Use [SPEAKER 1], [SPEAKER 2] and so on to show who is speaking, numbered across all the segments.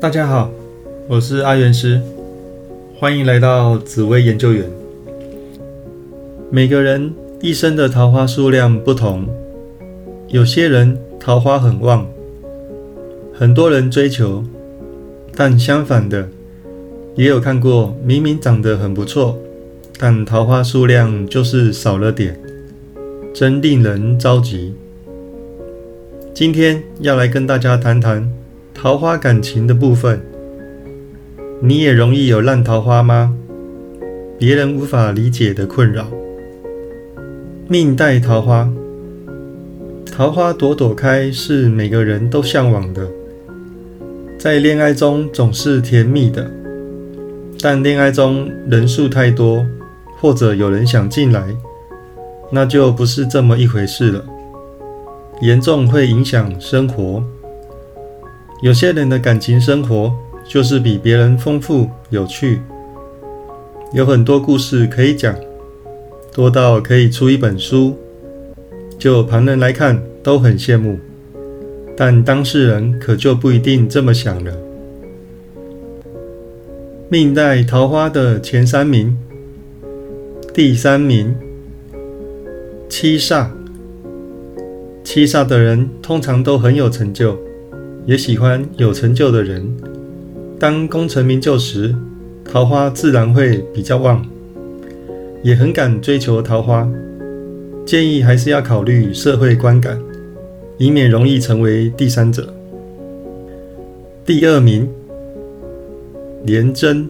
[SPEAKER 1] 大家好，我是阿元师，欢迎来到紫薇研究员。每个人一生的桃花数量不同，有些人桃花很旺，很多人追求，但相反的，也有看过明明长得很不错，但桃花数量就是少了点，真令人着急。今天要来跟大家谈谈。桃花感情的部分，你也容易有烂桃花吗？别人无法理解的困扰。命带桃花，桃花朵朵开是每个人都向往的，在恋爱中总是甜蜜的，但恋爱中人数太多，或者有人想进来，那就不是这么一回事了，严重会影响生活。有些人的感情生活就是比别人丰富有趣，有很多故事可以讲，多到可以出一本书。就旁人来看都很羡慕，但当事人可就不一定这么想了。命带桃花的前三名，第三名七煞，七煞的人通常都很有成就。也喜欢有成就的人。当功成名就时，桃花自然会比较旺，也很敢追求桃花。建议还是要考虑社会观感，以免容易成为第三者。第二名，廉贞。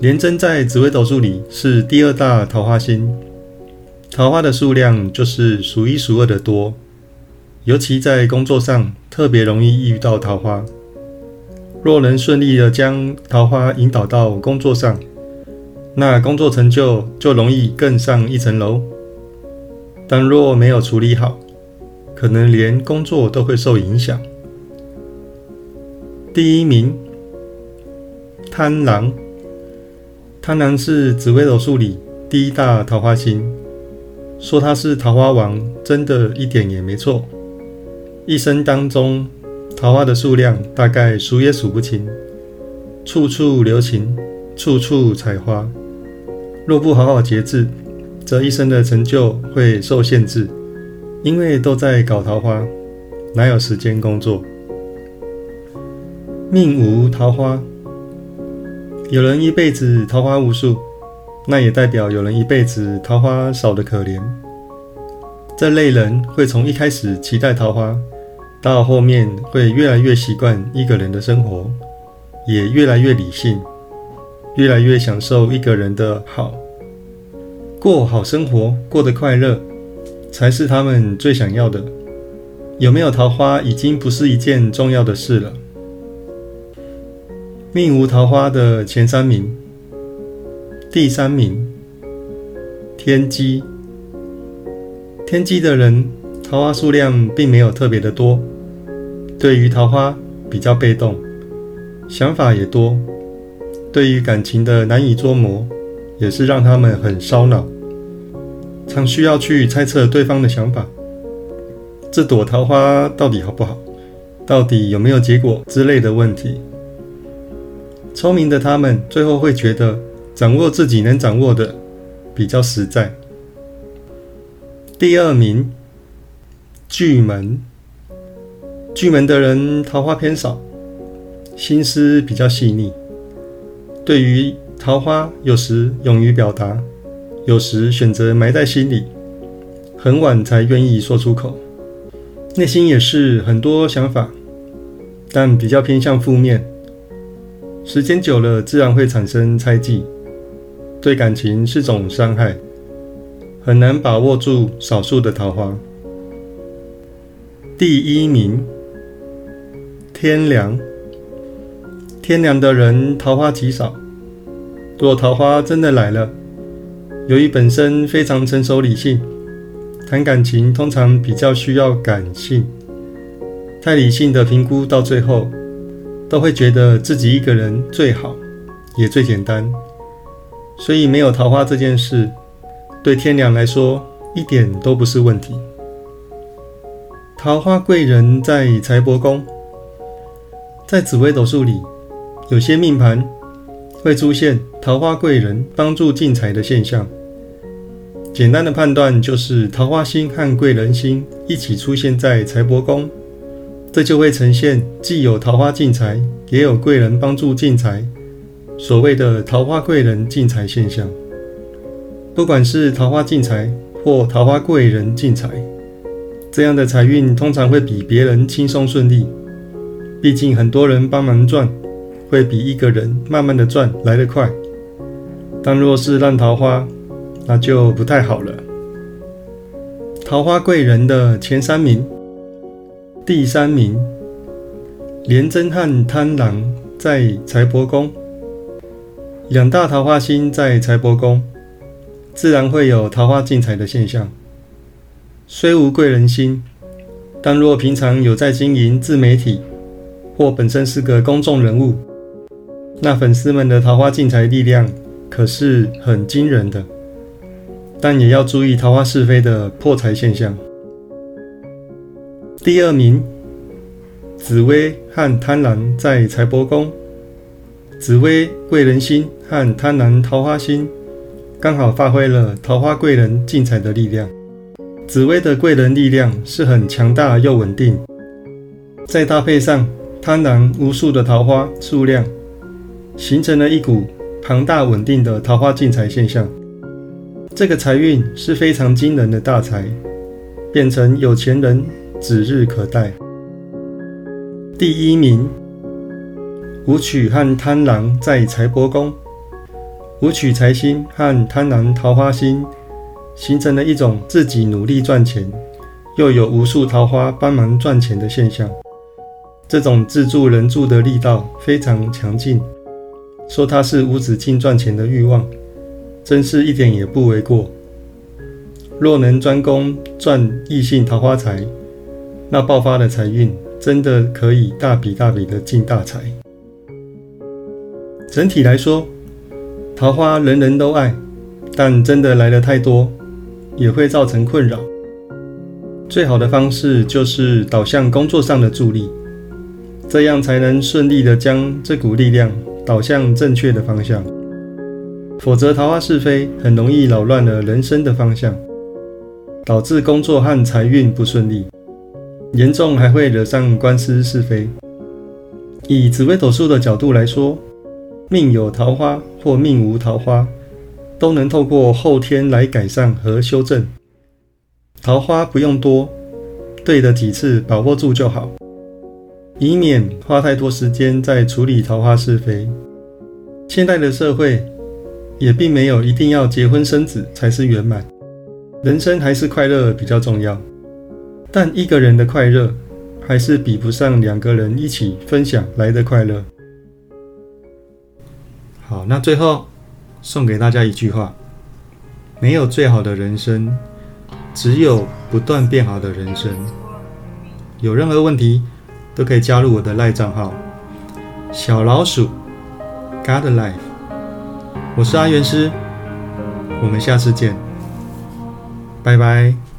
[SPEAKER 1] 廉贞在紫微斗数里是第二大桃花星，桃花的数量就是数一数二的多。尤其在工作上，特别容易遇到桃花。若能顺利的将桃花引导到工作上，那工作成就就容易更上一层楼。但若没有处理好，可能连工作都会受影响。第一名，贪狼。贪狼是紫微斗数里第一大桃花星，说他是桃花王，真的一点也没错。一生当中，桃花的数量大概数也数不清，处处留情，处处采花。若不好好节制，这一生的成就会受限制，因为都在搞桃花，哪有时间工作？命无桃花，有人一辈子桃花无数，那也代表有人一辈子桃花少得可怜。这类人会从一开始期待桃花。到后面会越来越习惯一个人的生活，也越来越理性，越来越享受一个人的好，过好生活，过得快乐，才是他们最想要的。有没有桃花已经不是一件重要的事了。命无桃花的前三名，第三名，天机。天机的人。桃花数量并没有特别的多，对于桃花比较被动，想法也多，对于感情的难以捉摸，也是让他们很烧脑，常需要去猜测对方的想法，这朵桃花到底好不好，到底有没有结果之类的问题。聪明的他们最后会觉得，掌握自己能掌握的比较实在。第二名。巨门，巨门的人桃花偏少，心思比较细腻。对于桃花，有时勇于表达，有时选择埋在心里，很晚才愿意说出口。内心也是很多想法，但比较偏向负面。时间久了，自然会产生猜忌，对感情是种伤害，很难把握住少数的桃花。第一名，天良。天良的人桃花极少，若桃花真的来了，由于本身非常成熟理性，谈感情通常比较需要感性，太理性的评估到最后，都会觉得自己一个人最好，也最简单，所以没有桃花这件事，对天良来说一点都不是问题。桃花贵人在财帛宫，在紫微斗数里，有些命盘会出现桃花贵人帮助进财的现象。简单的判断就是桃花星和贵人星一起出现在财帛宫，这就会呈现既有桃花进财，也有贵人帮助进财，所谓的桃花贵人进财现象。不管是桃花进财或桃花贵人进财，这样的财运通常会比别人轻松顺利。毕竟很多人帮忙赚，会比一个人慢慢的赚来得快。但若是烂桃花，那就不太好了。桃花贵人的前三名，第三名，廉贞和贪狼在财帛宫，两大桃花星在财帛宫，自然会有桃花进财的现象。虽无贵人星，但若平常有在经营自媒体，或本身是个公众人物，那粉丝们的桃花进财力量可是很惊人的。但也要注意桃花是非的破财现象。第二名，紫薇和贪婪在财帛宫，紫薇贵人星和贪婪桃花星刚好发挥了桃花贵人进财的力量。紫薇的贵人力量是很强大又稳定，再搭配上贪婪无数的桃花数量，形成了一股庞大稳定的桃花进财现象。这个财运是非常惊人的大财，变成有钱人指日可待。第一名，武曲和贪狼在财帛宫，武曲财星和贪婪桃花星形成了一种自己努力赚钱，又有无数桃花帮忙赚钱的现象。这种自助人助的力道非常强劲，说它是无止境赚钱的欲望。真是一点也不为过。若能专攻赚异性桃花财，那爆发的财运真的可以大笔大笔的进大财。整体来说，桃花人人都爱，但真的来的太多，也会造成困扰。最好的方式就是导向工作上的助力，这样才能顺利的将这股力量导向正确的方向。否则，桃花是非很容易扰乱了人生的方向，导致工作和财运不顺利，严重还会惹上官司是非。以紫微斗数的角度来说，命有桃花或命无桃花，都能透过后天来改善和修正。桃花不用多，对的几次把握住就好，以免花太多时间在处理桃花是非。现代的社会。也并没有一定要结婚生子才是圆满，人生还是快乐比较重要。但一个人的快乐，还是比不上两个人一起分享来的快乐。好，那最后送给大家一句话：没有最好的人生，只有不断变好的人生。有任何问题，都可以加入我的赖账号小老鼠 God Life。我是阿元师，我们下次见，拜拜。